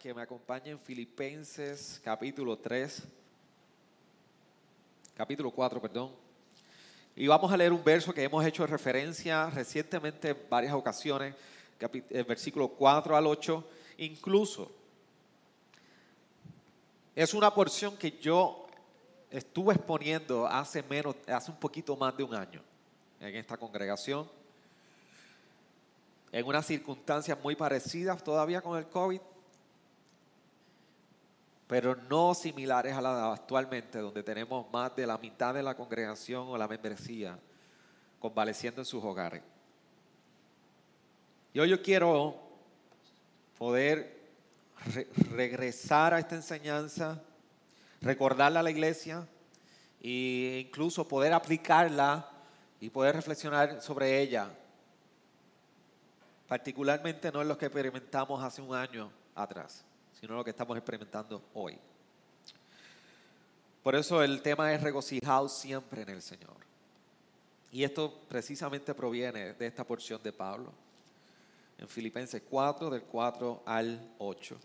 Que me acompañen Filipenses capítulo 3, capítulo 4, perdón. Y vamos a leer un verso que hemos hecho referencia recientemente en varias ocasiones, el versículo 4 al 8, incluso. Es una porción que yo estuve exponiendo hace menos, hace un poquito más de un año en esta congregación en unas circunstancias muy parecidas todavía con el COVID, pero no similares a la actualmente, donde tenemos más de la mitad de la congregación o la membresía convaleciendo en sus hogares. Hoy yo quiero poder re- regresar a esta enseñanza, recordarla a la iglesia e incluso poder aplicarla y poder reflexionar sobre ella particularmente no es lo que experimentamos hace un año atrás, sino lo que estamos experimentando hoy. Por eso el tema es regocijados siempre en el Señor. Y esto precisamente proviene de esta porción de Pablo, en Filipenses 4, del 4 al 8.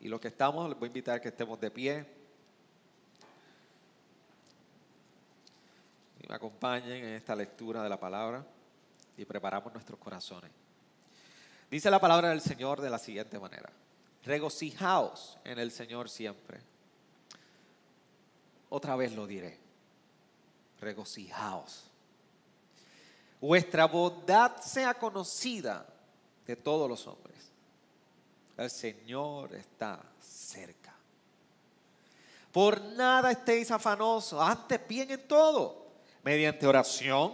Y lo que estamos, les voy a invitar que estemos de pie. Y me acompañen en esta lectura de la palabra y preparamos nuestros corazones. Dice la palabra del Señor de la siguiente manera. Regocijaos en el Señor siempre. Otra vez lo diré. Regocijaos. Vuestra bondad sea conocida de todos los hombres. El Señor está cerca. Por nada estéis afanosos, antes bien en todo, mediante oración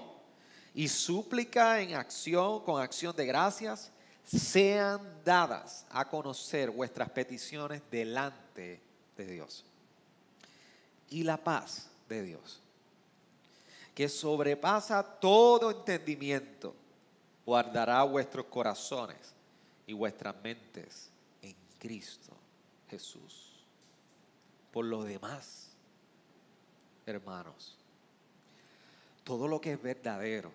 y súplica en acción, con acción de gracias, sean dadas a conocer vuestras peticiones delante de Dios. Y la paz de Dios, que sobrepasa todo entendimiento, guardará vuestros corazones y vuestras mentes en Cristo Jesús. Por lo demás, hermanos, todo lo que es verdadero,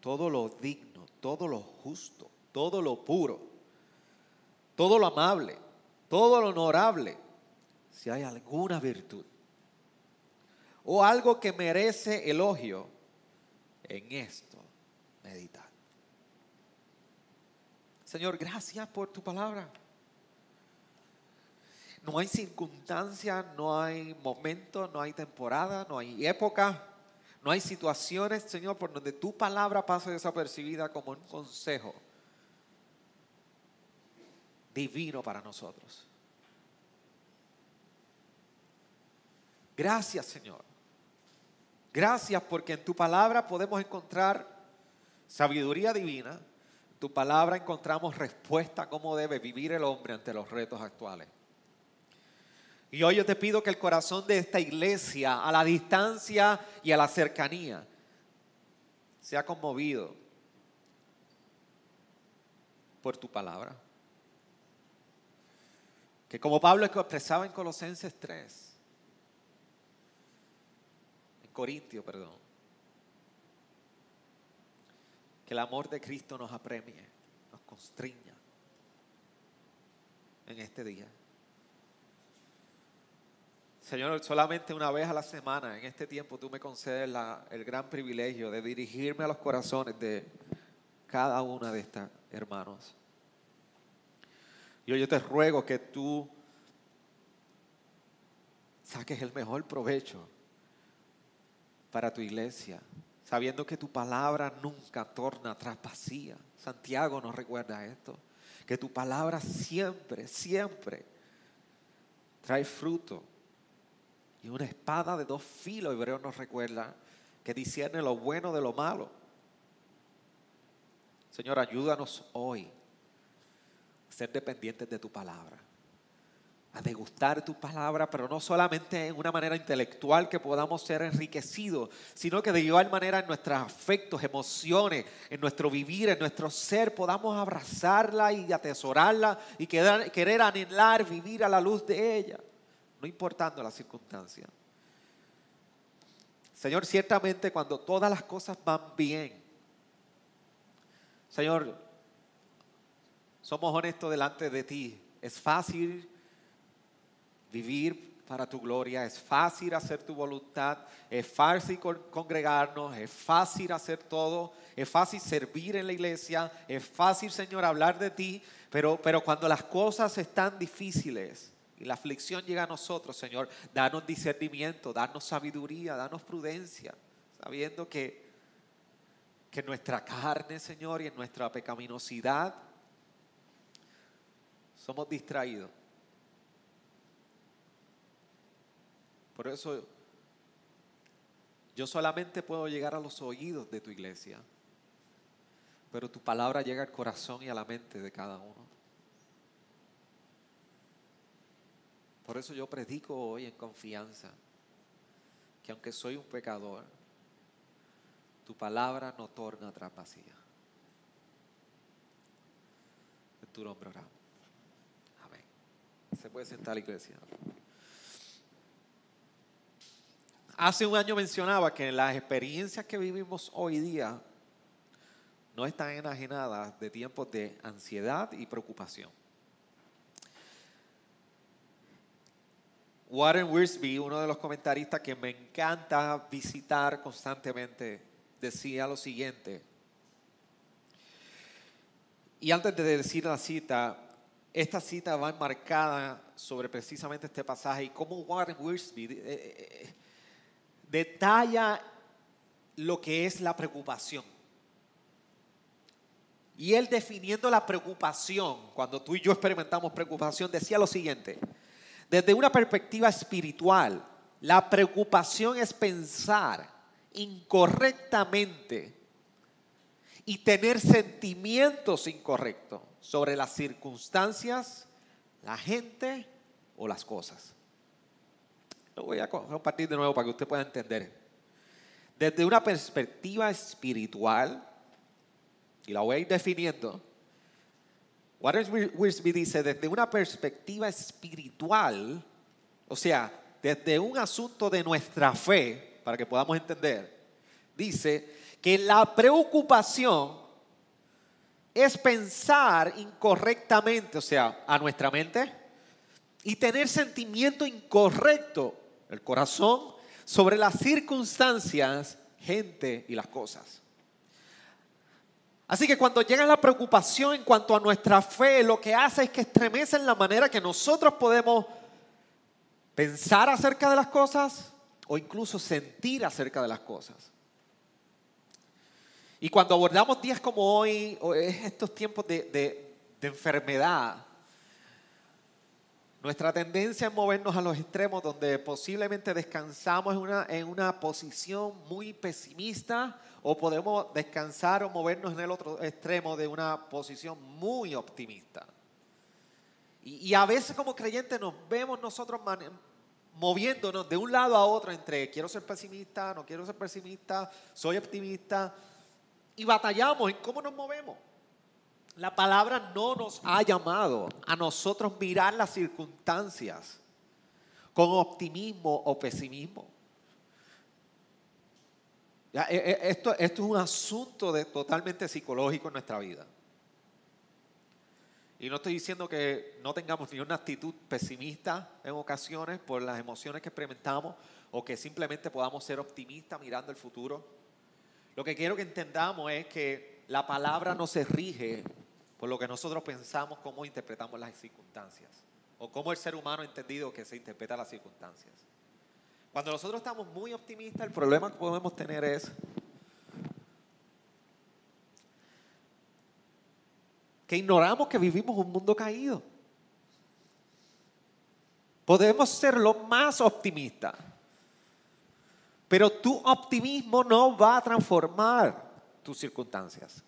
todo lo digno, todo lo justo, todo lo puro, todo lo amable, todo lo honorable, si hay alguna virtud o algo que merece elogio, en esto meditad. Señor, gracias por tu palabra. No hay circunstancia, no hay momento, no hay temporada, no hay época, no hay situaciones, Señor, por donde tu palabra pase desapercibida como un consejo divino para nosotros. Gracias, Señor. Gracias porque en tu palabra podemos encontrar sabiduría divina. En tu palabra encontramos respuesta a cómo debe vivir el hombre ante los retos actuales. Y hoy yo te pido que el corazón de esta iglesia, a la distancia y a la cercanía, sea conmovido por tu palabra. Que como Pablo expresaba en Colosenses 3, en Corintio, perdón, que el amor de Cristo nos apremie, nos constriña en este día. Señor, solamente una vez a la semana, en este tiempo, tú me concedes la- el gran privilegio de dirigirme a los corazones de cada una de estas hermanos. Y yo te ruego que tú saques el mejor provecho para tu iglesia, sabiendo que tu palabra nunca torna atrás vacía. Santiago nos recuerda esto, que tu palabra siempre, siempre trae fruto. Y una espada de dos filos, Hebreo nos recuerda, que discierne lo bueno de lo malo. Señor, ayúdanos hoy ser dependientes de tu palabra a degustar tu palabra, pero no solamente en una manera intelectual que podamos ser enriquecidos, sino que de igual manera en nuestros afectos, emociones, en nuestro vivir, en nuestro ser, podamos abrazarla y atesorarla y querer, anhelar vivir a la luz de ella, no importando la circunstancia. Señor, ciertamente cuando todas las cosas van bien, Señor, somos honestos delante de ti. Es fácil vivir para tu gloria, es fácil hacer tu voluntad, es fácil congregarnos, es fácil hacer todo, es fácil servir en la iglesia, es fácil, Señor, hablar de ti, pero, pero cuando las cosas están difíciles y la aflicción llega a nosotros, Señor, danos discernimiento, danos sabiduría, danos prudencia, sabiendo que, que nuestra carne, Señor, y en nuestra pecaminosidad somos distraídos Por eso yo solamente puedo llegar a los oídos de tu iglesia, pero tu palabra llega al corazón y a la mente de cada uno. Por eso yo predico hoy en confianza que aunque soy un pecador, tu palabra no torna atrás vacía. En tu nombre oramos. Se puede sentar la iglesia. Hace un año mencionaba que las experiencias que vivimos hoy día no están enajenadas de tiempos de ansiedad y preocupación. Warren Wiersbe, uno de los comentaristas que me encanta visitar constantemente, decía lo siguiente. Y antes de decir la cita, esta cita va enmarcada sobre precisamente este pasaje y cómo Warren Wiersbe eh, eh, detalla lo que es la preocupación. Y él definiendo la preocupación, cuando tú y yo experimentamos preocupación, decía lo siguiente, desde una perspectiva espiritual, la preocupación es pensar incorrectamente y tener sentimientos incorrectos sobre las circunstancias, la gente o las cosas. Lo voy a compartir de nuevo para que usted pueda entender. Desde una perspectiva espiritual, y la voy a ir definiendo, Warren Wiersbe dice, desde una perspectiva espiritual, o sea, desde un asunto de nuestra fe, para que podamos entender, dice que la preocupación es pensar incorrectamente, o sea, a nuestra mente, y tener sentimiento incorrecto el corazón, sobre las circunstancias, gente y las cosas. Así que cuando llega la preocupación en cuanto a nuestra fe, lo que hace es que estremece en la manera que nosotros podemos pensar acerca de las cosas o incluso sentir acerca de las cosas. Y cuando abordamos días como hoy, estos tiempos de, de enfermedad, nuestra tendencia es movernos a los extremos donde posiblemente descansamos en una, en una posición muy pesimista o podemos descansar o movernos en el otro extremo de una posición muy optimista. Y, a veces como creyentes nos vemos nosotros moviéndonos de un lado a otro entre quiero ser pesimista, no quiero ser pesimista, soy optimista y batallamos en cómo nos movemos. La palabra no nos ha llamado a nosotros mirar las circunstancias con optimismo o pesimismo. E, e, esto, esto es un asunto de, totalmente psicológico en nuestra vida. Y no estoy diciendo que no tengamos ni una actitud pesimista en ocasiones por las emociones que experimentamos o que simplemente podamos ser optimistas mirando el futuro. Lo que quiero que entendamos es que la palabra no se rige por lo que nosotros pensamos cómo interpretamos las circunstancias o cómo el ser humano ha entendido que se interpreta las circunstancias. Cuando nosotros estamos muy optimistas, el problema que podemos tener es que ignoramos que vivimos un mundo caído. Podemos ser lo más optimistas, pero tu optimismo no va a transformar tus circunstancias.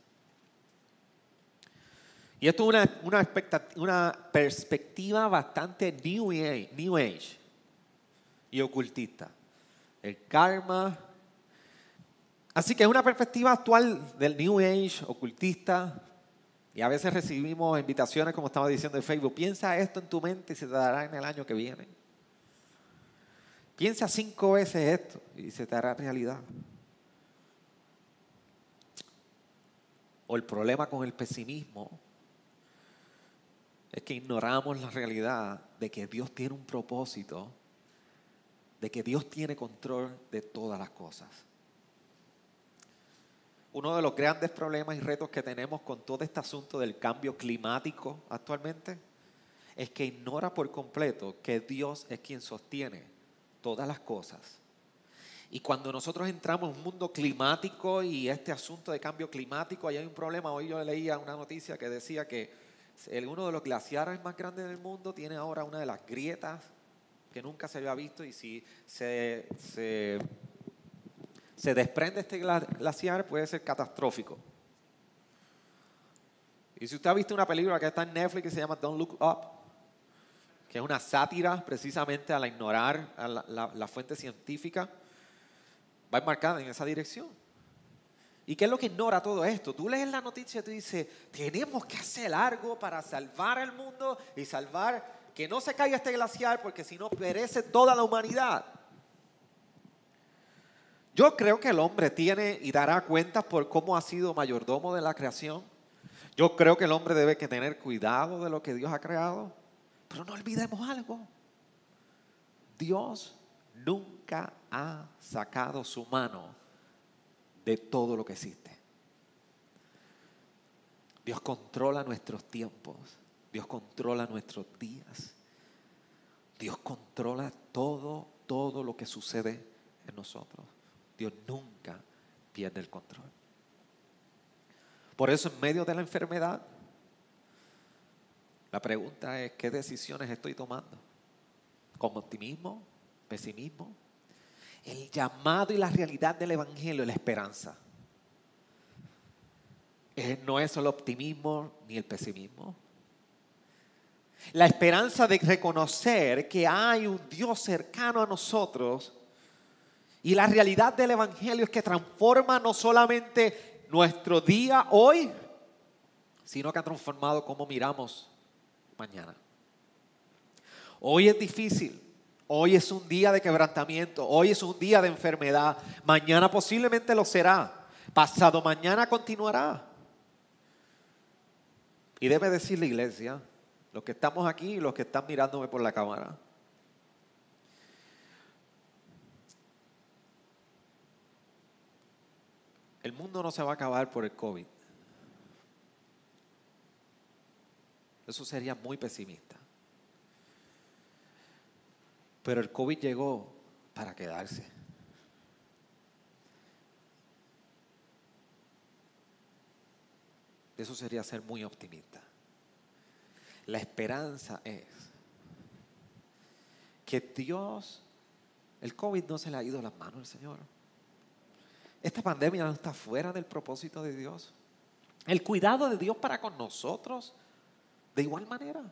Y esto es una, una, una perspectiva bastante new age, new age y ocultista. El karma. Así que es una perspectiva actual del New Age, ocultista. Y a veces recibimos invitaciones, como estaba diciendo en Facebook, piensa esto en tu mente y se te dará en el año que viene. Piensa cinco veces esto y se te hará realidad. O el problema con el pesimismo es que ignoramos la realidad de que Dios tiene un propósito de que Dios tiene control de todas las cosas. Uno de los grandes problemas y retos que tenemos con todo este asunto del cambio climático actualmente es que ignora por completo que Dios es quien sostiene todas las cosas. Y cuando nosotros entramos en un mundo climático y este asunto de cambio climático, ahí hay un problema. Hoy yo leía una noticia que decía que uno de los glaciares más grandes del mundo tiene ahora una de las grietas que nunca se había visto y si se, se, desprende este glaciar puede ser catastrófico. Y si usted ha visto una película que está en Netflix que se llama Don't Look Up, que es una sátira precisamente a la ignorar a la, la fuente científica, va enmarcada en esa dirección. ¿Y qué es lo que ignora todo esto? Tú lees la noticia y tú dices, tenemos que hacer algo para salvar al mundo y salvar que no se caiga este glaciar porque si no perece toda la humanidad. Yo creo que el hombre tiene y dará cuentas por cómo ha sido mayordomo de la creación. Yo creo que el hombre debe que tener cuidado de lo que Dios ha creado. Pero no olvidemos algo. Dios nunca ha sacado su mano de todo lo que existe. Dios controla nuestros tiempos. Dios controla nuestros días. Dios controla todo, todo lo que sucede en nosotros. Dios nunca pierde el control. Por eso en medio de la enfermedad, la pregunta es, ¿qué decisiones estoy tomando? ¿Con optimismo? ¿Pesimismo? El llamado y la realidad del Evangelio es la esperanza. No es el optimismo ni el pesimismo. La esperanza de reconocer que hay un Dios cercano a nosotros y la realidad del Evangelio es que transforma no solamente nuestro día hoy, sino que ha transformado cómo miramos mañana. Hoy es difícil, hoy es un día de quebrantamiento, hoy es un día de enfermedad, mañana posiblemente lo será, pasado mañana continuará. Y debe decir la iglesia, los que estamos aquí y los que están mirándome por la cámara. El mundo no se va a acabar por el COVID. Eso sería muy pesimista. Pero el COVID llegó para quedarse. Eso sería ser muy optimista. La esperanza es que Dios, el COVID no se le ha ido las manos al Señor. Esta pandemia no está fuera del propósito de Dios. El cuidado de Dios para con nosotros, de igual manera.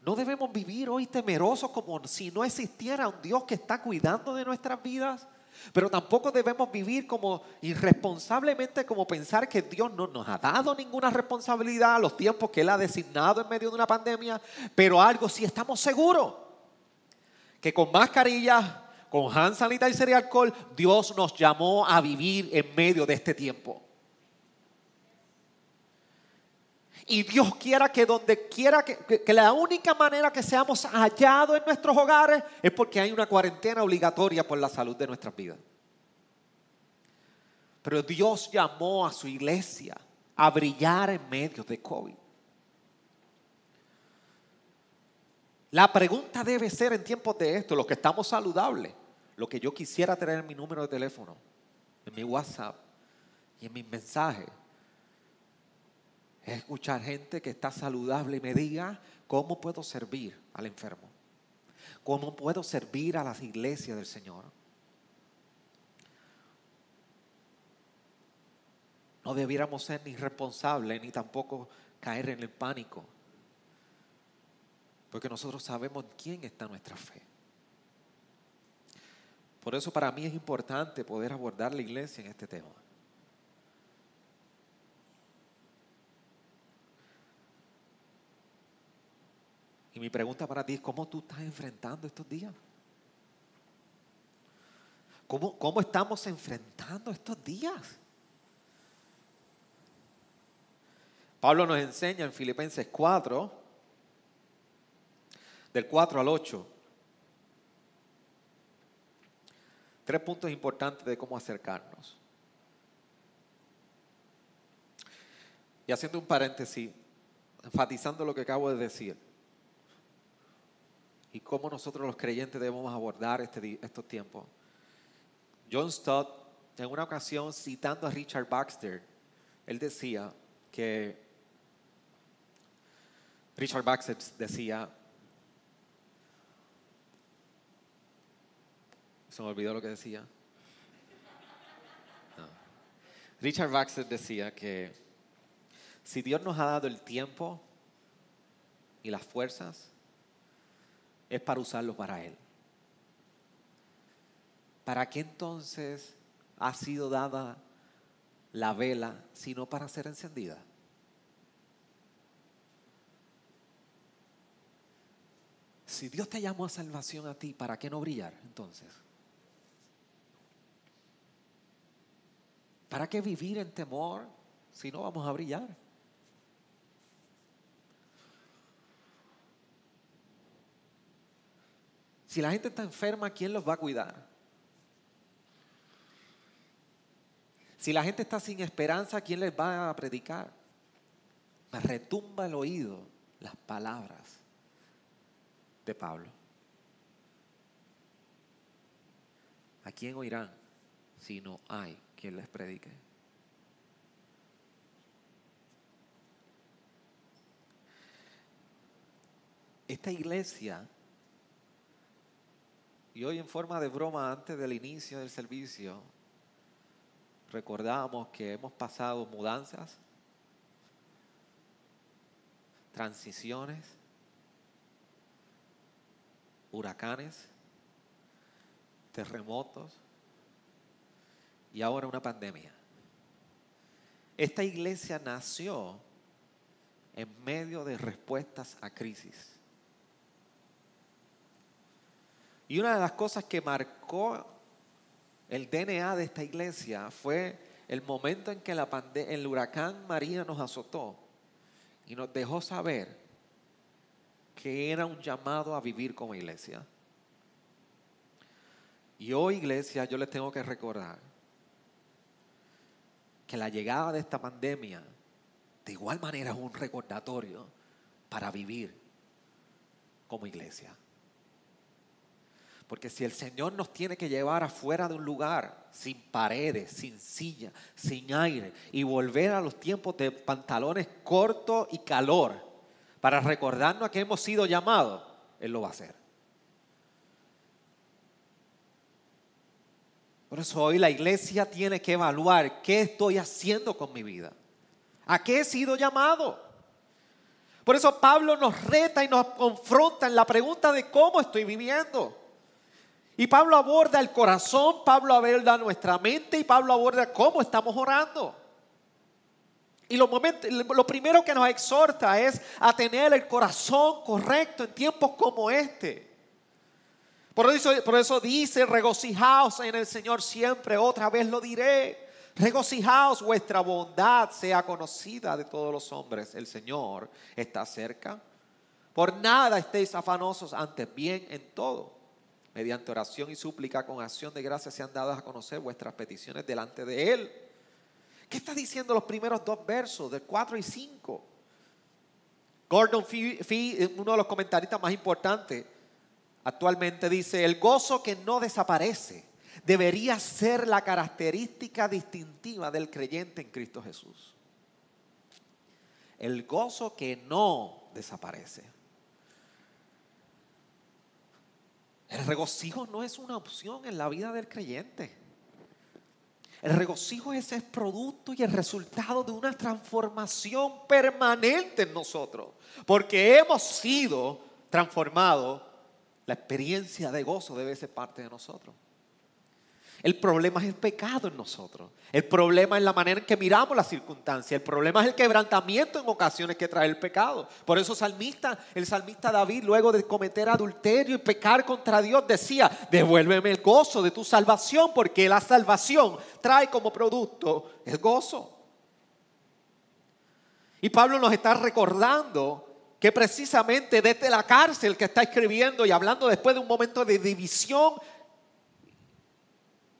No debemos vivir hoy temerosos como si no existiera un Dios que está cuidando de nuestras vidas pero tampoco debemos vivir como irresponsablemente, como pensar que Dios no nos ha dado ninguna responsabilidad a los tiempos que Él ha designado en medio de una pandemia. Pero algo sí estamos seguros, que con mascarillas, con hand sanitizer y alcohol, Dios nos llamó a vivir en medio de este tiempo. Y Dios quiera que donde quiera, que, la única manera que seamos hallados en nuestros hogares es porque hay una cuarentena obligatoria por la salud de nuestras vidas. Pero Dios llamó a su iglesia a brillar en medio de COVID. La pregunta debe ser en tiempos de esto, los que estamos saludables, lo que yo quisiera tener en mi número de teléfono, en mi WhatsApp y en mis mensajes es escuchar gente que está saludable y me diga cómo puedo servir al enfermo, cómo puedo servir a las iglesias del Señor. No debiéramos ser ni responsables ni tampoco caer en el pánico. Porque nosotros sabemos quién está nuestra fe. Por eso para mí es importante poder abordar la iglesia en este tema. Y mi pregunta para ti es, ¿cómo tú estás enfrentando estos días? ¿Cómo, cómo estamos enfrentando estos días? Pablo nos enseña en Filipenses 4, del 4 al 8, tres puntos importantes de cómo acercarnos. Y haciendo un paréntesis, enfatizando lo que acabo de decir y cómo nosotros los creyentes debemos abordar este, estos tiempos. John Stott, en una ocasión citando a Richard Baxter, él decía que Richard Baxter decía, se me olvidó lo que decía. Richard Baxter decía que si Dios nos ha dado el tiempo y las fuerzas, es para usarlo para Él. ¿Para qué entonces ha sido dada la vela sino para ser encendida? Si Dios te llamó a salvación a ti, ¿para qué no brillar entonces? ¿Para qué vivir en temor si no vamos a brillar? Si la gente está enferma, ¿quién los va a cuidar? Si la gente está sin esperanza, ¿quién les va a predicar? Me retumba el oído las palabras de Pablo. ¿A quién oirán si no hay quien les predique? Esta iglesia y hoy en forma de broma, antes del inicio del servicio, recordamos que hemos pasado mudanzas, transiciones, huracanes, terremotos y ahora una pandemia. Esta iglesia nació en medio de respuestas a crisis. Y una de las cosas que marcó el DNA de esta iglesia fue el momento en que la el huracán María nos azotó y nos dejó saber que era un llamado a vivir como iglesia. Y hoy, iglesia, yo les tengo que recordar que la llegada de esta pandemia de igual manera es un recordatorio para vivir como iglesia. Porque si el Señor nos tiene que llevar afuera de un lugar, sin paredes, sin silla, sin aire, y volver a los tiempos de pantalones cortos y calor, para recordarnos a que hemos sido llamados, Él lo va a hacer. Por eso hoy la iglesia tiene que evaluar qué estoy haciendo con mi vida. ¿A qué he sido llamado? Por eso Pablo nos reta y nos confronta en la pregunta de cómo estoy viviendo. Y Pablo aborda el corazón, Pablo aborda nuestra mente y Pablo aborda cómo estamos orando. Y lo, lo primero que nos exhorta es a tener el corazón correcto en tiempos como este. Por eso, por eso dice, regocijaos en el Señor siempre, otra vez lo diré. Regocijaos, vuestra bondad sea conocida de todos los hombres. El Señor está cerca. Por nada estéis afanosos, antes bien en todo mediante oración y súplica con acción de gracia sean dadas a conocer vuestras peticiones delante de Él. ¿Qué está diciendo los primeros dos versos, del 4 y 5? Gordon Fee, uno de los comentaristas más importantes, actualmente dice, el gozo que no desaparece debería ser la característica distintiva del creyente en Cristo Jesús. El gozo que no desaparece. El regocijo no es una opción en la vida del creyente. El regocijo es el producto y el resultado de una transformación permanente en nosotros, porque hemos sido transformados. La experiencia de gozo debe ser parte de nosotros. El problema es el pecado en nosotros. El problema es la manera en que miramos las circunstancias. El problema es el quebrantamiento en ocasiones que trae el pecado. Por eso salmista, el salmista David, luego de cometer adulterio y pecar contra Dios, decía, devuélveme el gozo de tu salvación, porque la salvación trae como producto el gozo. Y Pablo nos está recordando que precisamente desde la cárcel que está escribiendo y hablando después de un momento de división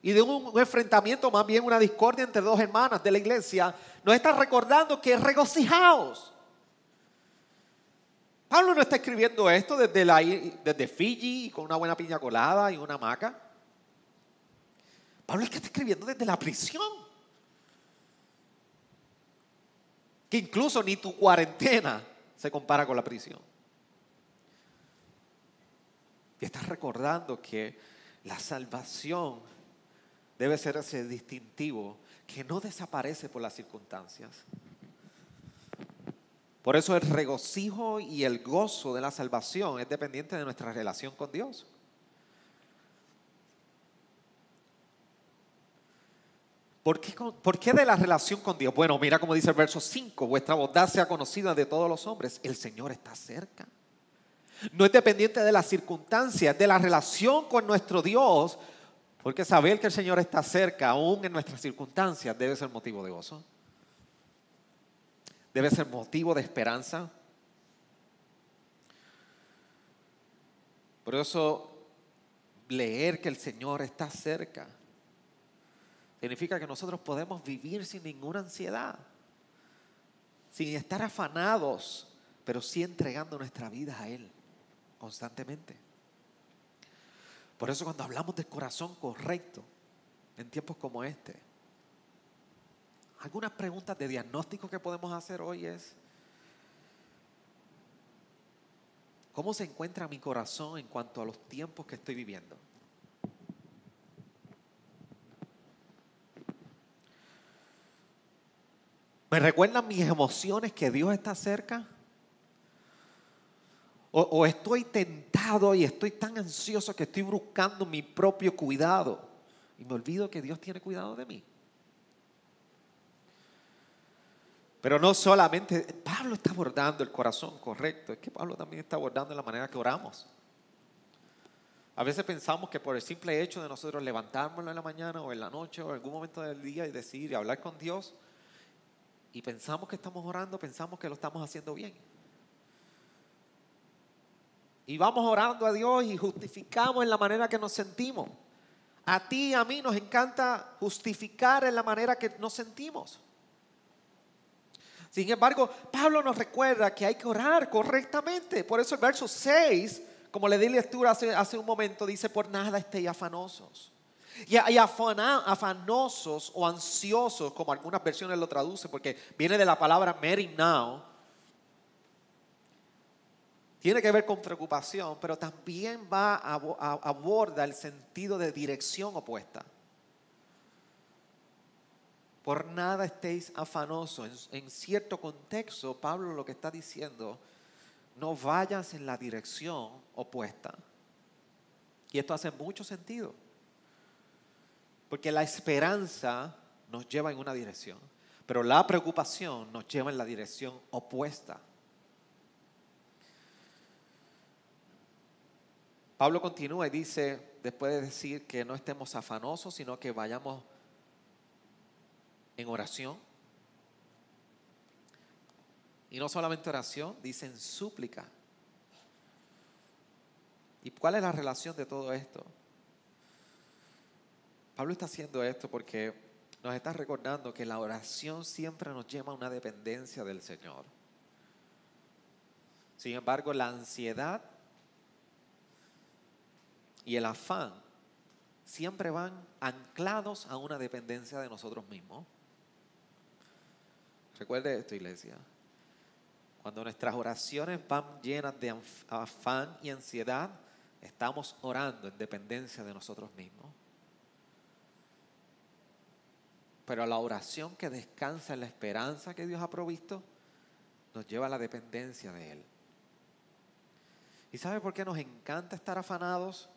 y de un, enfrentamiento, más bien una discordia entre dos hermanas de la iglesia, nos está recordando que regocijaos. Pablo no está escribiendo esto desde, la, desde Fiji con una buena piña colada y una hamaca. Pablo es que está escribiendo desde la prisión. Que incluso ni tu cuarentena se compara con la prisión. Y estás recordando que la salvación debe ser ese distintivo que no desaparece por las circunstancias. Por eso el regocijo y el gozo de la salvación es dependiente de nuestra relación con Dios. ¿Por qué, ¿Por qué, de la relación con Dios? Bueno, mira como dice el verso 5, vuestra bondad sea conocida de todos los hombres, el Señor está cerca. No es dependiente de las circunstancias, de la relación con nuestro Dios, porque saber que el Señor está cerca, aún en nuestras circunstancias, debe ser motivo de gozo. Debe ser motivo de esperanza. Por eso, leer que el Señor está cerca significa que nosotros podemos vivir sin ninguna ansiedad, sin estar afanados, pero sí entregando nuestra vida a Él constantemente. Por eso cuando hablamos del corazón correcto en tiempos como este, algunas preguntas de diagnóstico que podemos hacer hoy es, ¿cómo se encuentra mi corazón en cuanto a los tiempos que estoy viviendo? ¿Me recuerdan mis emociones que Dios está cerca? O, estoy tentado y estoy tan ansioso que estoy buscando mi propio cuidado y me olvido que Dios tiene cuidado de mí. Pero no solamente, Pablo está abordando el corazón correcto, es que Pablo también está abordando la manera que oramos. A veces pensamos que por el simple hecho de nosotros levantarnos en la mañana o en la noche o en algún momento del día y decir y hablar con Dios, y pensamos que estamos orando, pensamos que lo estamos haciendo bien. Y vamos orando a Dios y justificamos en la manera que nos sentimos. A ti y a mí nos encanta justificar en la manera que nos sentimos. Sin embargo, Pablo nos recuerda que hay que orar correctamente. Por eso el verso 6, como le di lectura hace, un momento, dice, por nada estéis afanosos. Y, y afanosos o ansiosos, como algunas versiones lo traducen, porque viene de la palabra now, tiene que ver con preocupación, pero también va a, abordar el sentido de dirección opuesta. Por nada estéis afanosos. En, en, cierto contexto, Pablo lo que está diciendo, no vayas en la dirección opuesta. Y esto hace mucho sentido. Porque la esperanza nos lleva en una dirección, pero la preocupación nos lleva en la dirección opuesta. Pablo continúa y dice, después de decir que no estemos afanosos, sino que vayamos en oración. Y no solamente oración, dice en súplica. ¿Y cuál es la relación de todo esto? Pablo está haciendo esto porque nos está recordando que la oración siempre nos lleva a una dependencia del Señor. Sin embargo, la ansiedad y el afán siempre van anclados a una dependencia de nosotros mismos. Recuerde esto, iglesia. Cuando nuestras oraciones van llenas de afán y ansiedad, estamos orando en dependencia de nosotros mismos. Pero la oración que descansa en la esperanza que Dios ha provisto nos lleva a la dependencia de Él. ¿Y sabe por qué nos encanta estar afanados?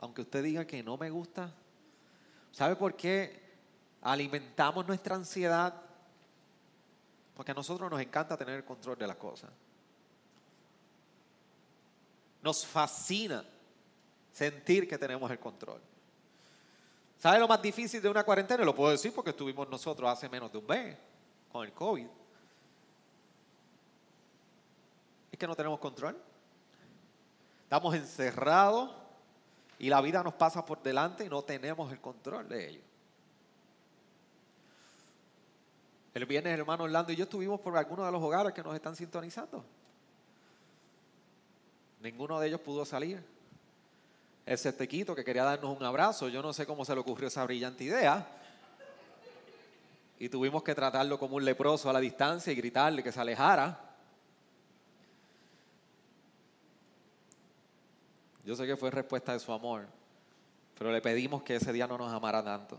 Aunque usted diga que no me gusta. ¿Sabe por qué alimentamos nuestra ansiedad? Porque a nosotros nos encanta tener el control de las cosas. Nos fascina sentir que tenemos el control. ¿Sabe lo más difícil de una cuarentena? Lo puedo decir porque estuvimos nosotros hace menos de un mes con el COVID. Es que no tenemos control. Estamos encerrados y la vida nos pasa por delante y no tenemos el control de ello. El viernes, hermano Orlando y yo estuvimos por algunos de los hogares que nos están sintonizando. Ninguno de ellos pudo salir. Ese tequito que quería darnos un abrazo, yo no sé cómo se le ocurrió esa brillante idea. Y tuvimos que tratarlo como un leproso a la distancia y gritarle que se alejara. Yo sé que fue respuesta de su amor, pero le pedimos que ese día no nos amara tanto.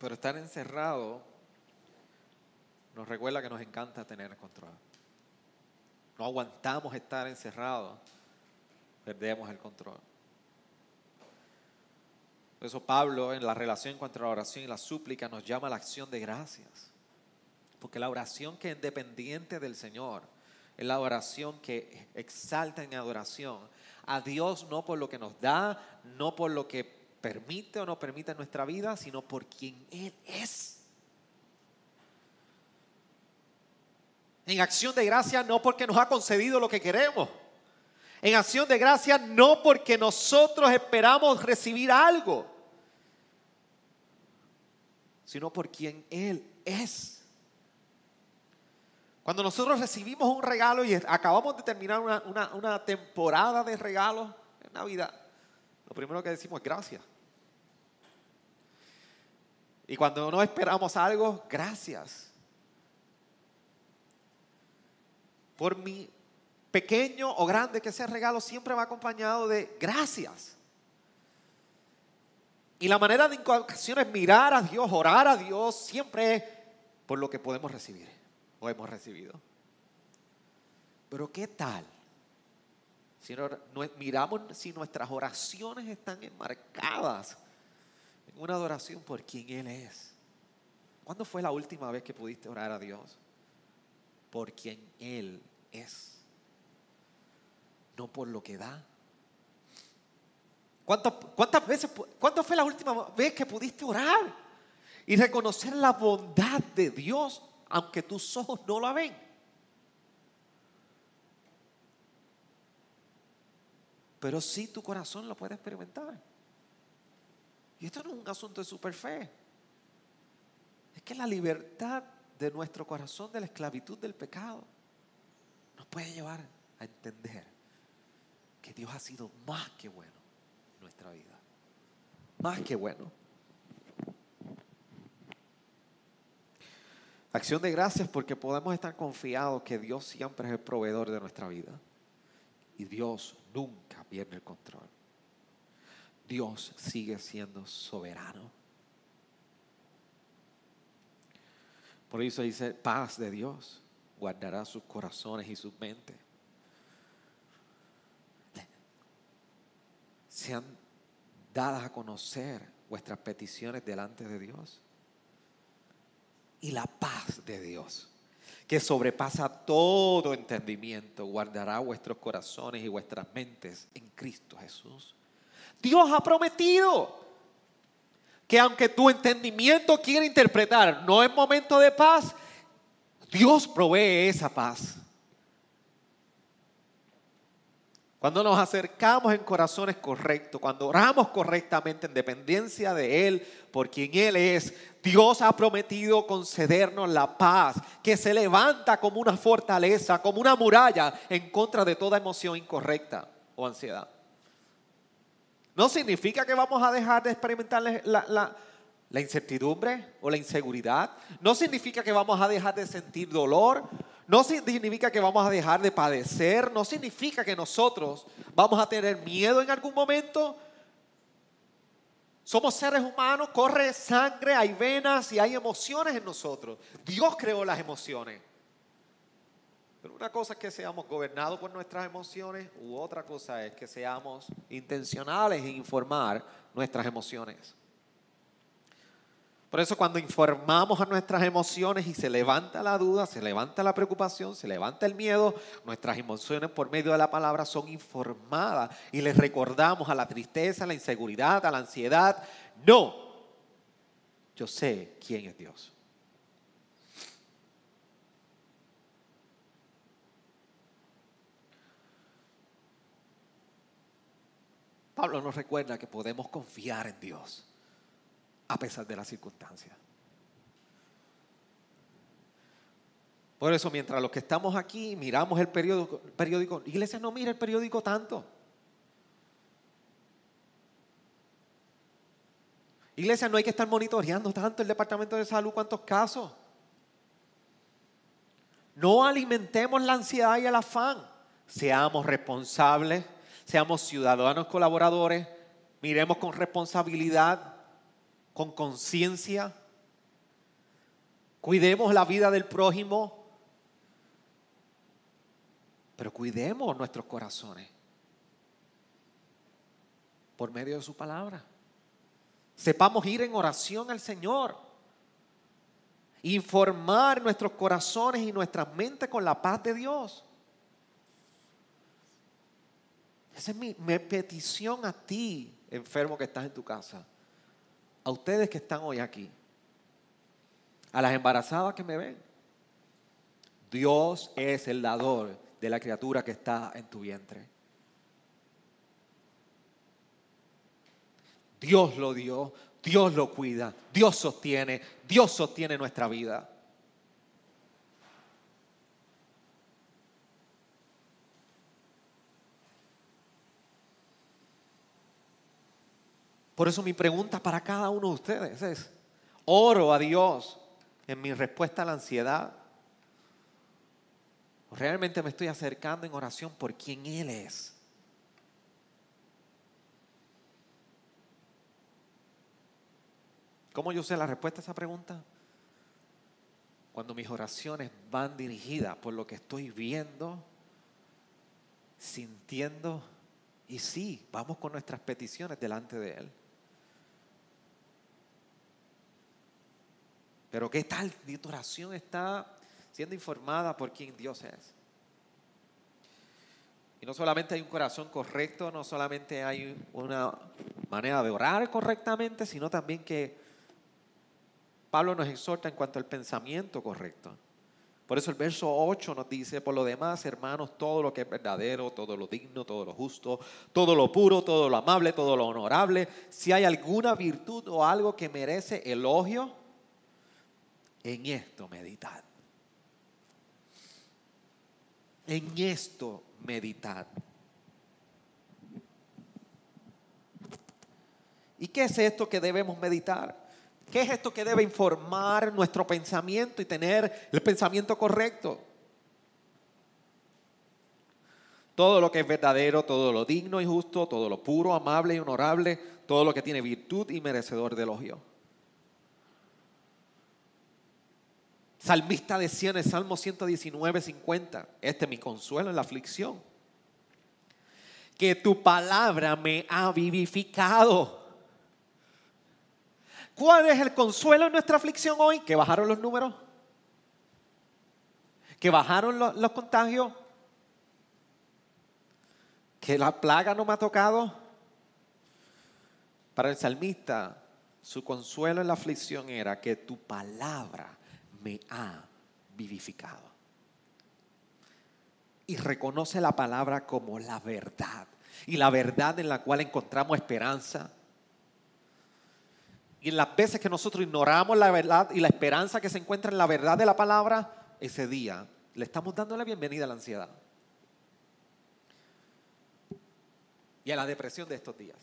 Pero estar encerrado nos recuerda que nos encanta tener control. No aguantamos estar encerrados, perdemos el control. Por eso Pablo en la relación contra la oración y la súplica nos llama a la acción de gracias. Porque la oración que es dependiente del Señor es la oración que exalta en adoración a Dios no por lo que nos da, no por lo que permite o no permite en nuestra vida, sino por quien Él es. En acción de gracia no porque nos ha concedido lo que queremos. En acción de gracia no porque nosotros esperamos recibir algo, sino por quien Él es. Cuando nosotros recibimos un regalo y acabamos de terminar una, temporada de regalos en Navidad, lo primero que decimos es gracias. Y cuando no esperamos algo, gracias. Por mi pequeño o grande que sea regalo, siempre va acompañado de gracias. Y la manera de en ocasiones mirar a Dios, orar a Dios, siempre es por lo que podemos recibir o hemos recibido. Pero ¿qué tal? Si miramos si nuestras oraciones están enmarcadas una adoración por quien Él es. ¿Cuándo fue la última vez que pudiste orar a Dios? Por quien Él es. No por lo que da. ¿Cuántas, cuántas veces, cuándo fue la última vez que pudiste orar? Y reconocer la bondad de Dios, aunque tus ojos no la ven. Pero sí tu corazón lo puede experimentar. Y esto no es un asunto de super fe. Es que la libertad de nuestro corazón de la esclavitud del pecado nos puede llevar a entender que Dios ha sido más que bueno en nuestra vida. Más que bueno. Acción de gracias porque podemos estar confiados que Dios siempre es el proveedor de nuestra vida. Y Dios nunca pierde el control. Dios sigue siendo soberano. Por eso dice, paz de Dios guardará sus corazones y sus mentes. Sean dadas a conocer vuestras peticiones delante de Dios. Y la paz de Dios, que sobrepasa todo entendimiento, guardará vuestros corazones y vuestras mentes en Cristo Jesús. Dios ha prometido que aunque tu entendimiento quiera interpretar, no es momento de paz, Dios provee esa paz. Cuando nos acercamos en corazones correctos, cuando oramos correctamente en dependencia de Él, por quien Él es, Dios ha prometido concedernos la paz que se levanta como una fortaleza, como una muralla en contra de toda emoción incorrecta o ansiedad. No significa que vamos a dejar de experimentar la, incertidumbre o la inseguridad. No significa que vamos a dejar de sentir dolor. No significa que vamos a dejar de padecer. No significa que nosotros vamos a tener miedo en algún momento. Somos seres humanos, corre sangre, hay venas y hay emociones en nosotros. Dios creó las emociones. Pero una cosa es que seamos gobernados por nuestras emociones u otra cosa es que seamos intencionales en informar nuestras emociones. Por eso cuando informamos a nuestras emociones y se levanta la duda, se levanta la preocupación, se levanta el miedo, nuestras emociones por medio de la palabra son informadas y les recordamos a la tristeza, a la inseguridad, a la ansiedad, no, yo sé quién es Dios. Pablo nos recuerda que podemos confiar en Dios a pesar de las circunstancias. Por eso, mientras los que estamos aquí miramos el periódico, periódico iglesia no mira el periódico tanto. Iglesia, no hay que estar monitoreando tanto el Departamento de Salud, cuántos casos. No alimentemos la ansiedad y el afán. Seamos responsables, seamos ciudadanos colaboradores, miremos con responsabilidad con conciencia, cuidemos la vida del prójimo, pero cuidemos nuestros corazones por medio de su palabra. Sepamos ir en oración al Señor, informar nuestros corazones y nuestras mentes con la paz de Dios. Esa es mi, petición a ti, enfermo que estás en tu casa a ustedes que están hoy aquí, a las embarazadas que me ven. Dios es el dador de la criatura que está en tu vientre. Dios lo dio, Dios lo cuida, Dios sostiene, Dios sostiene nuestra vida. Por eso mi pregunta para cada uno de ustedes es, ¿oro a Dios en mi respuesta a la ansiedad? ¿O realmente me estoy acercando en oración por quien Él es? ¿Cómo yo sé la respuesta a esa pregunta? Cuando mis oraciones van dirigidas por lo que estoy viendo, sintiendo, y sí, vamos con nuestras peticiones delante de Él. Pero ¿qué tal tu oración está siendo informada por quién Dios es? Y no solamente hay un corazón correcto, no solamente hay una manera de orar correctamente, sino también que Pablo nos exhorta en cuanto al pensamiento correcto. Por eso el verso 8 nos dice, por lo demás, hermanos, todo lo que es verdadero, todo lo digno, todo lo justo, todo lo puro, todo lo amable, todo lo honorable, si hay alguna virtud o algo que merece elogio, en esto meditad. En esto meditad. ¿Y qué es esto que debemos meditar? ¿Qué es esto que debe informar nuestro pensamiento y tener el pensamiento correcto? Todo lo que es verdadero, todo lo digno y justo, todo lo puro, amable y honorable, todo lo que tiene virtud y merecedor de elogio. Salmista decía en el Salmo 119, 50, este es mi consuelo en la aflicción, que tu palabra me ha vivificado. ¿Cuál es el consuelo en nuestra aflicción hoy? Que bajaron los números, que bajaron los, los contagios, que la plaga no me ha tocado. Para el salmista, su consuelo en la aflicción era que tu palabra me ha vivificado. Y reconoce la palabra como la verdad. Y la verdad en la cual encontramos esperanza. Y en las veces que nosotros ignoramos la verdad y la esperanza que se encuentra en la verdad de la palabra, ese día le estamos dando la bienvenida a la ansiedad. Y a la depresión de estos días.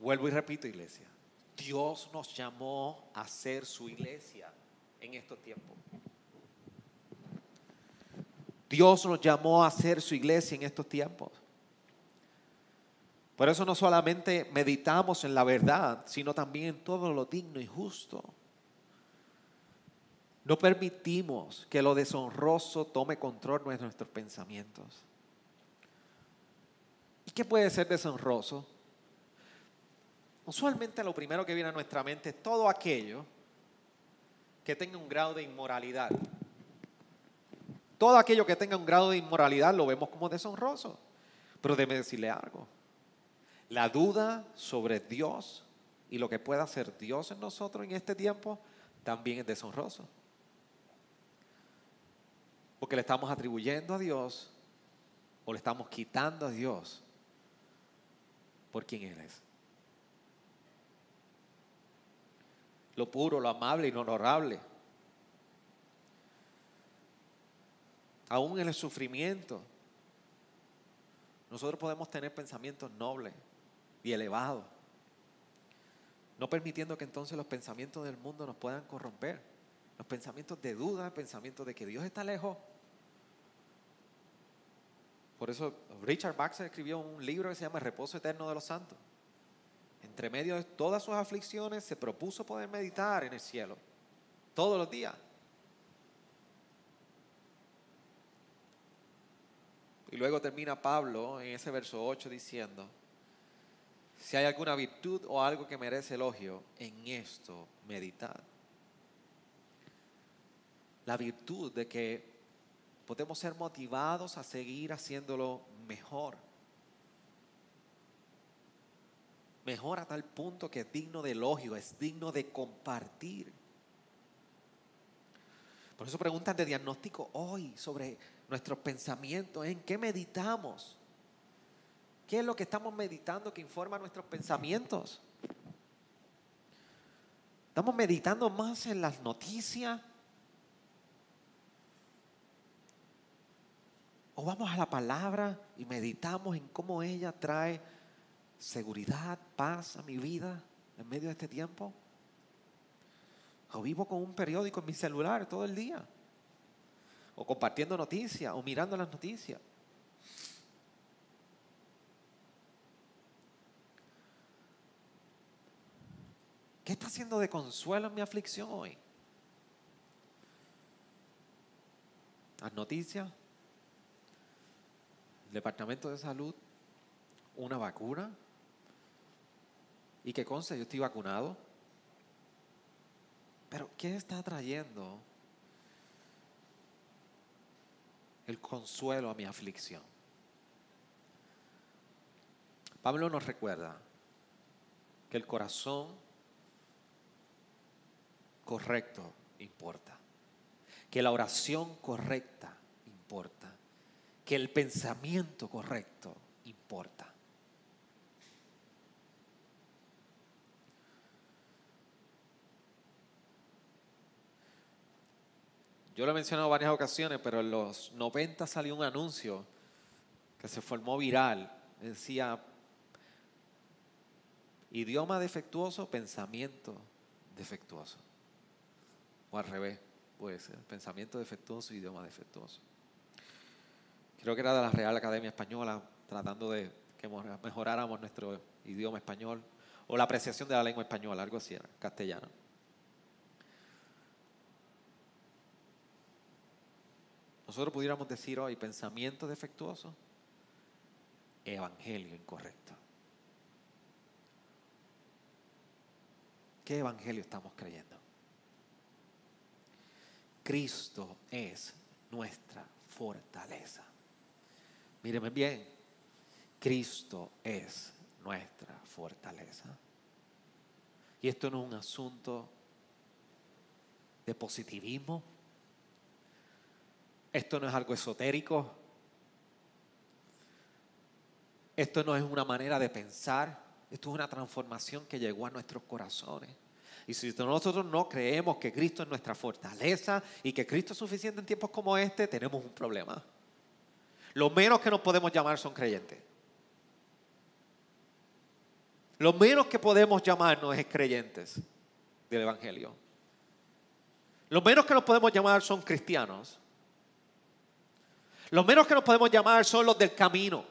Vuelvo y repito, iglesia. Dios nos llamó a ser su iglesia en estos tiempos. Dios nos llamó a ser su iglesia en estos tiempos. Por eso no solamente meditamos en la verdad, sino también en todo lo digno y justo. No permitimos que lo deshonroso tome control de nuestros pensamientos. ¿Y qué puede ser deshonroso? Usualmente lo primero que viene a nuestra mente es todo aquello que tenga un grado de inmoralidad. Todo aquello que tenga un grado de inmoralidad lo vemos como deshonroso. Pero déme decirle algo. La duda sobre Dios y lo que pueda hacer Dios en nosotros en este tiempo también es deshonroso. Porque le estamos atribuyendo a Dios o le estamos quitando a Dios por quien Él es. Lo puro, lo amable y lo honorable. Aún en el sufrimiento, nosotros podemos tener pensamientos nobles y elevados, no permitiendo que entonces los pensamientos del mundo nos puedan corromper. Los pensamientos de duda, pensamientos de que Dios está lejos. Por eso Richard Baxter escribió un libro que se llama Reposo Eterno de los Santos. Entre medio de todas sus aflicciones se propuso poder meditar en el cielo todos los días. Y luego termina Pablo en ese verso 8 diciendo, si hay alguna virtud o algo que merece elogio, en esto meditad. La virtud de que podemos ser motivados a seguir haciéndolo mejor. Mejor a tal punto que es digno de elogio, es digno de compartir. Por eso preguntan de diagnóstico hoy sobre nuestros pensamientos, en qué meditamos. ¿Qué es lo que estamos meditando que informa nuestros pensamientos? ¿Estamos meditando más en las noticias? ¿O vamos a la palabra y meditamos en cómo ella trae seguridad, paz a mi vida en medio de este tiempo? ¿O vivo con un periódico en mi celular todo el día? ¿O compartiendo noticias? ¿O mirando las noticias? ¿Qué está haciendo de consuelo en mi aflicción hoy? Las noticias, el Departamento de Salud, una vacuna. Y que conste, yo estoy vacunado. Pero ¿qué está trayendo el consuelo a mi aflicción? Pablo nos recuerda que el corazón correcto importa. Que la oración correcta importa. Que el pensamiento correcto importa. Yo lo he mencionado en varias ocasiones, pero en los 90 salió un anuncio que se formó viral. Decía, idioma defectuoso, pensamiento defectuoso. O al revés, puede ser. Pensamiento defectuoso, idioma defectuoso. Creo que era de la Real Academia Española, tratando de que mejoráramos nuestro idioma español, o la apreciación de la lengua española, algo así era, castellano. Nosotros pudiéramos decir hoy pensamiento defectuoso, evangelio incorrecto. ¿Qué evangelio estamos creyendo? Cristo es nuestra fortaleza. Míreme bien, Cristo es nuestra fortaleza. Y esto no es un asunto de positivismo. Esto no es algo esotérico. Esto no es una manera de pensar. Esto es una transformación que llegó a nuestros corazones. Y si nosotros no creemos que Cristo es nuestra fortaleza y que Cristo es suficiente en tiempos como este, tenemos un problema. Lo menos que nos podemos llamar son creyentes. Lo menos que podemos llamarnos es creyentes del Evangelio. Lo menos que nos podemos llamar son cristianos. Lo menos que nos podemos llamar son los del camino.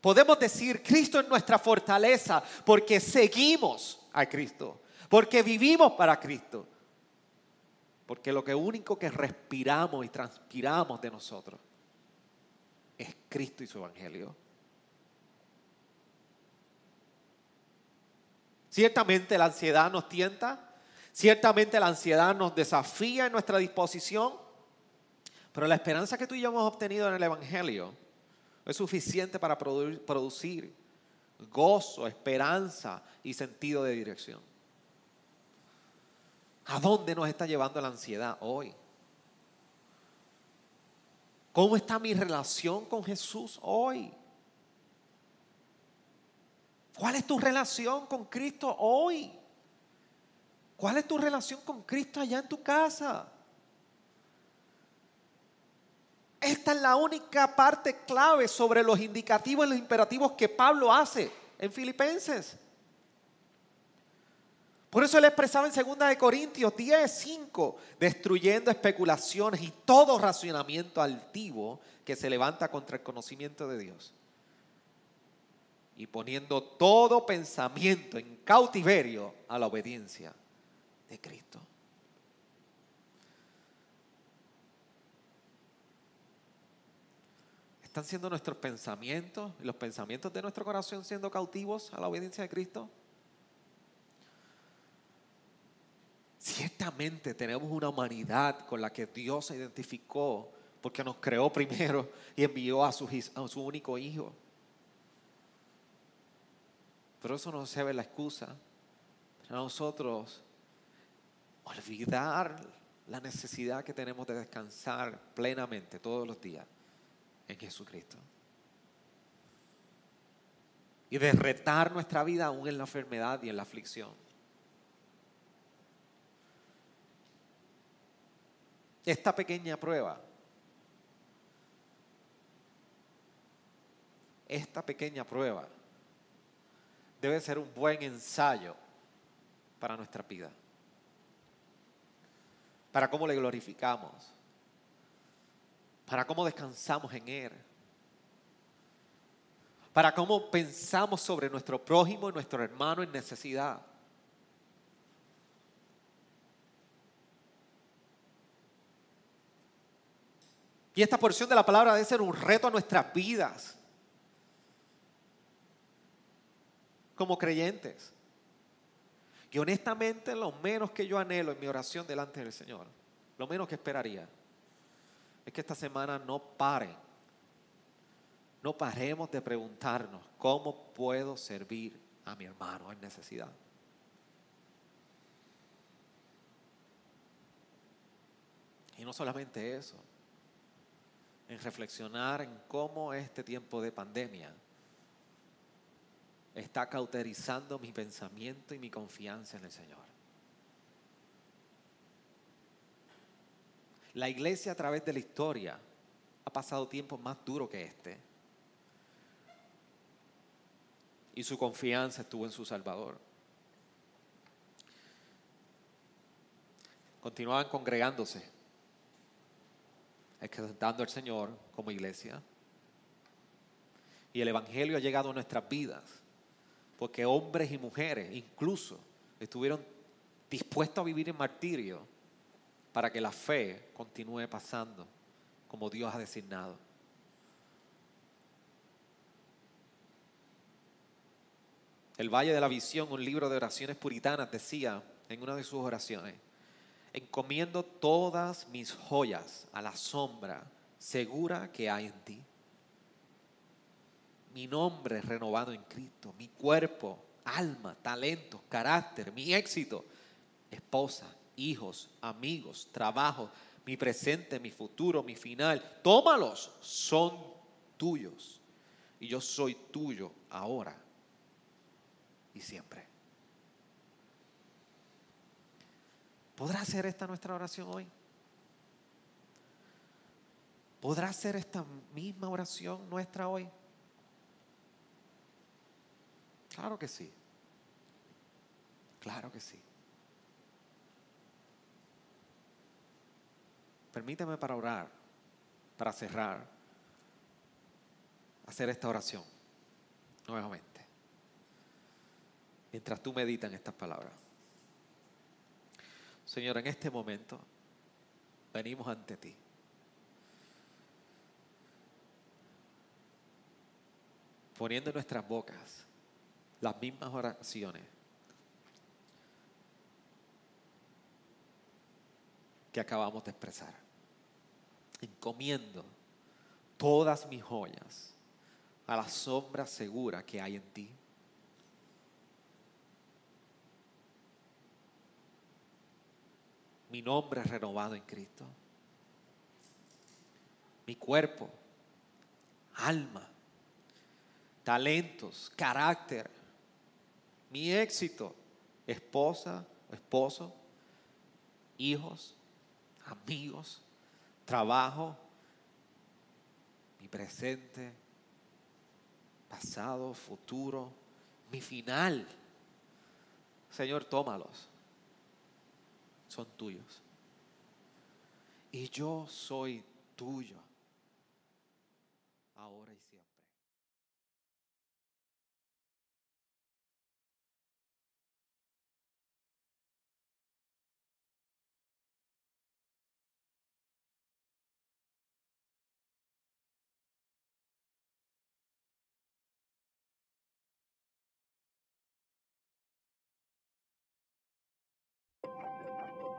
Podemos decir, Cristo es nuestra fortaleza porque seguimos a Cristo, porque vivimos para Cristo, porque lo que único que respiramos y transpiramos de nosotros es Cristo y su Evangelio. Ciertamente la ansiedad nos tienta, ciertamente la ansiedad nos desafía en nuestra disposición, pero la esperanza que tú y yo hemos obtenido en el Evangelio es suficiente para producir gozo, esperanza y sentido de dirección. ¿A dónde nos está llevando la ansiedad hoy? ¿Cómo está mi relación con Jesús hoy? ¿Cuál es tu relación con Cristo hoy? ¿Cuál es tu relación con Cristo allá en tu casa? Esta es la única parte clave sobre los indicativos y los imperativos que Pablo hace en Filipenses. Por eso él expresaba en 2 de Corintios 10, 5, destruyendo especulaciones y todo racionamiento altivo que se levanta contra el conocimiento de Dios. Y poniendo todo pensamiento en cautiverio a la obediencia Cristo. ¿Están siendo nuestros pensamientos y los pensamientos de nuestro corazón siendo cautivos a la obediencia de Cristo? Ciertamente tenemos una humanidad con la que Dios se identificó porque nos creó primero y envió a su, a su único hijo. Pero eso no se ve la excusa para nosotros olvidar la necesidad que tenemos de descansar plenamente todos los días en Jesucristo. Y de retar nuestra vida aún en la enfermedad y en la aflicción. Esta pequeña prueba, esta pequeña prueba debe ser un buen ensayo para nuestra vida, para cómo le glorificamos, para cómo descansamos en Él, para cómo pensamos sobre nuestro prójimo y nuestro hermano en necesidad. Y esta porción de la palabra debe ser un reto a nuestras vidas como creyentes. Y honestamente lo menos que yo anhelo en mi oración delante del Señor, lo menos que esperaría, es que esta semana no pare. No paremos de preguntarnos cómo puedo servir a mi hermano en necesidad. Y no solamente eso, en reflexionar en cómo este tiempo de pandemia está cauterizando mi pensamiento y mi confianza en el Señor. La iglesia a través de la historia ha pasado tiempos más duros que este. Y su confianza estuvo en su Salvador. Continuaban congregándose, exaltando al Señor como iglesia. Y el Evangelio ha llegado a nuestras vidas, porque hombres y mujeres incluso estuvieron dispuestos a vivir en martirio para que la fe continúe pasando como Dios ha designado. El Valle de la Visión, un libro de oraciones puritanas, decía en una de sus oraciones, encomiendo todas mis joyas a la sombra segura que hay en ti. Mi nombre renovado en Cristo, mi cuerpo, alma, talento, carácter, mi éxito, esposa, hijos, amigos, trabajo, mi presente, mi futuro, mi final. Tómalos, son tuyos. Y yo soy tuyo ahora y siempre. ¿Podrá ser esta nuestra oración hoy? ¿Podrá ser esta misma oración nuestra hoy? Claro que sí. Claro que sí. Permíteme para orar, para cerrar, hacer esta oración. nuevamente. Mientras tú meditas en estas palabras. Señor, en este momento venimos ante ti. Poniendo en nuestras bocas las mismas oraciones que acabamos de expresar. Encomiendo todas mis joyas a la sombra segura que hay en ti. Mi nombre renovado en Cristo. Mi cuerpo, alma, talentos, carácter, mi éxito, esposa, esposo, hijos, amigos, trabajo, mi presente, pasado, futuro, mi final. Señor, tómalos. Son tuyos. Y yo soy tuyo. Ahora